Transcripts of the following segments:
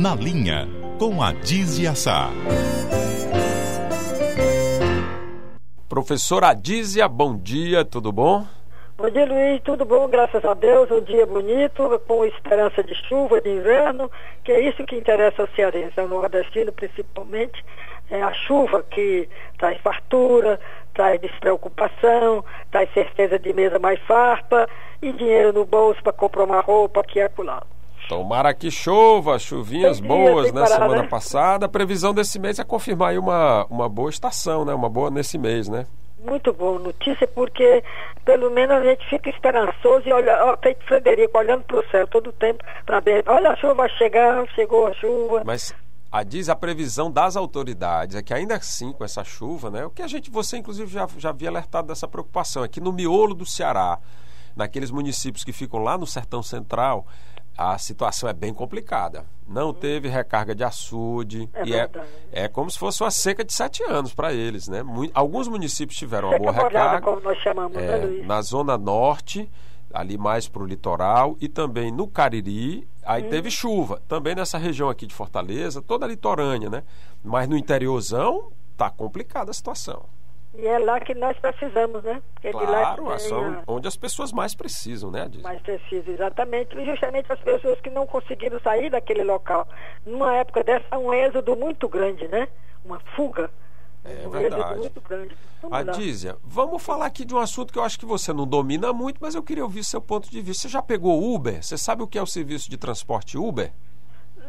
Na Linha, com a Dizia Sá. Professora Adízia, bom dia, tudo bom? Bom dia, Luiz. Tudo bom, graças a Deus. Um dia bonito, com esperança de chuva, de inverno, que é isso que interessa ao cearense, ao nordestino principalmente. É a chuva que traz fartura, traz despreocupação, traz certeza de mesa mais farta e dinheiro no bolso para comprar uma roupa que é acolá. Tomara que chova, chuvinhas Tem boas, dia, tem né? Semana né? passada. A previsão desse mês é confirmar aí uma, uma boa estação, né? Uma boa nesse mês, né? Muito boa notícia, porque pelo menos a gente fica esperançoso e olha, ó, feito Frederico, olhando para o céu todo o tempo para ver, olha a chuva chegar, chegou a chuva. Mas a diz a previsão das autoridades é que ainda assim com essa chuva, né? O que a gente, você inclusive já, já havia alertado dessa preocupação, é que no miolo do Ceará, naqueles municípios que ficam lá no sertão central, a situação é bem complicada. Não teve recarga de açude É e é, é como se fosse uma seca de sete anos para eles, né? Mui- alguns municípios tiveram uma boa molhada, recarga. como nós chamamos, né, É, na zona norte, ali mais para o litoral, e também no Cariri, aí Hum. teve chuva. Também nessa região aqui de Fortaleza, toda litorânea, né? Mas no interiorzão, tá complicada a situação. E é lá que nós precisamos, né? Porque lá Claro, é a- onde as pessoas mais precisam, né, Adis? mais preciso, exatamente. E justamente as pessoas que não conseguiram sair daquele local. Numa época dessa, um êxodo muito grande, né? Uma fuga. É um verdade. êxodo muito grande. Vamos lá. Adízia, vamos falar aqui de um assunto que eu acho que você não domina muito, mas eu queria ouvir seu ponto de vista. Você já pegou Uber? Você sabe o que é o serviço de transporte Uber?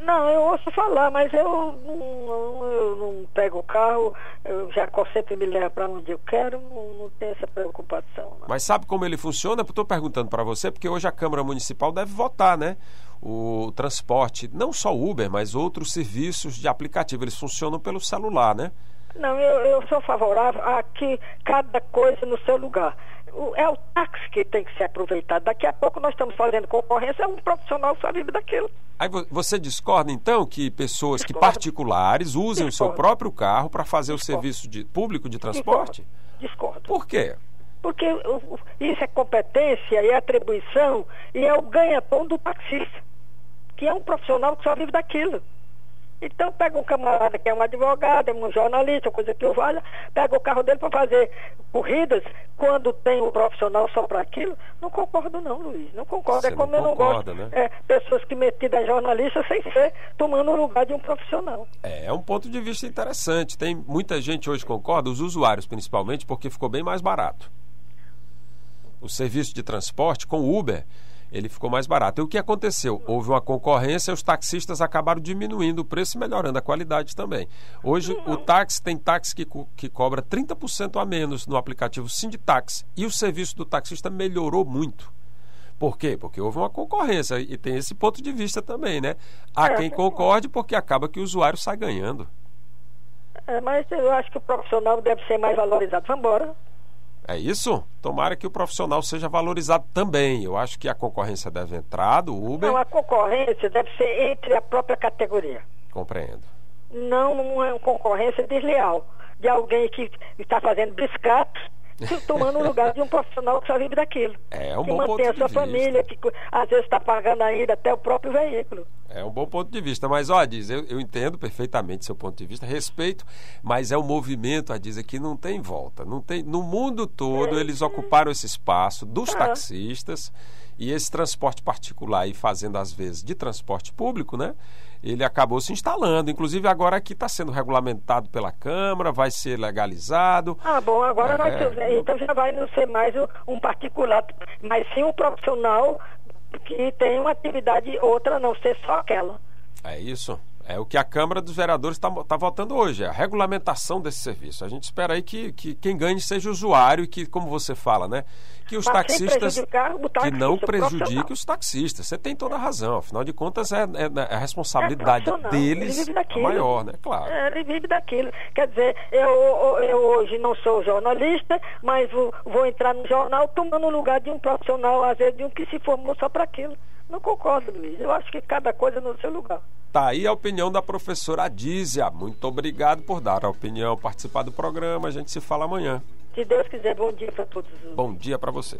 Não, eu ouço falar, mas eu não, eu não pego o carro, eu já sempre me levo para onde eu quero, não, não tenho essa preocupação. Não. Mas sabe como ele funciona? Estou perguntando para você, porque hoje a Câmara Municipal deve votar, né? O transporte, não só Uber, mas outros serviços de aplicativo. Eles funcionam pelo celular, né? Não, eu, eu sou favorável a que cada coisa no seu lugar. O- é o táxi que tem que ser aproveitado. Daqui a pouco nós estamos fazendo concorrência, é um profissional que só vive daquilo. Aí vo- você discorda, então, que pessoas, que Discordo. particulares usem o seu Discordo. próprio carro para fazer o Discordo. serviço de, público de transporte? Discordo. Discordo. Por quê? Porque o- o- isso é competência e atribuição e é o ganha-pão do taxista, que é um profissional que só vive daquilo. Então pega um camarada que é um advogado, é um jornalista, coisa que eu valha, pega o carro dele para fazer corridas quando tem um profissional só para aquilo. Não concordo não, Luiz. Não concordo. Você é como não eu não concorda, gosto. né? É, pessoas que metidas jornalista sem ser, tomando o lugar de um profissional. É, é um ponto de vista interessante. Tem muita gente hoje concorda, os usuários principalmente, porque ficou bem mais barato. O serviço de transporte com Uber, ele ficou mais barato. E o que aconteceu? Houve uma concorrência, os taxistas acabaram diminuindo o preço e melhorando a qualidade também. Hoje o táxi tem táxi que, co- que cobra 30% a menos no aplicativo Sinditax e o serviço do taxista melhorou muito. Por quê? Porque houve uma concorrência e tem esse ponto de vista também, né? Há É, quem concorde porque acaba que o usuário sai ganhando. É, mas eu acho que o profissional deve ser mais valorizado. Vamos embora. É isso? Tomara que o profissional seja valorizado também. Eu acho que a concorrência deve entrar do Uber. Não, a concorrência deve ser entre a própria categoria. Compreendo. Não uma concorrência desleal de alguém que está fazendo biscatos tomando o lugar de um profissional que só vive daquilo. É um que bom mantém a sua família, que às vezes está pagando ainda até o próprio veículo. É um bom ponto de vista. Mas, ó, Diz, eu, eu entendo perfeitamente seu ponto de vista, respeito, mas é um movimento, a Diz, que não tem volta. Não tem, no mundo todo, eles ocuparam esse espaço dos Ah. taxistas e esse transporte particular e fazendo, às vezes, de transporte público, né? Ele acabou se instalando. Inclusive, agora aqui está sendo regulamentado pela Câmara, vai ser legalizado. Ah, bom, agora É. vai ser, então já vai não ser mais um particular, mas sim um profissional que tem uma atividade outra, não ser só aquela. É isso. É o que a Câmara dos Vereadores está votando hoje, é a regulamentação desse serviço. A gente espera aí que, que quem ganhe seja o usuário e que, como você fala, né? Que os Mas taxistas. o Que taxista, não prejudique os taxistas. Você tem toda a razão. Afinal de contas, é, é- é a responsabilidade É deles maior, né? Claro. É, ele vive daquilo. Quer dizer, eu, eu- eu hoje não sou jornalista, mas vou, vou entrar no jornal tomando o lugar de um profissional, às vezes de um que se formou só para aquilo. Não concordo, Luiz. Eu acho que cada coisa no seu lugar. Tá aí a opinião da professora Adízia. Muito obrigado por dar a opinião, participar do programa. A gente se fala amanhã. Se Deus quiser, bom dia para todos. Bom dia para você.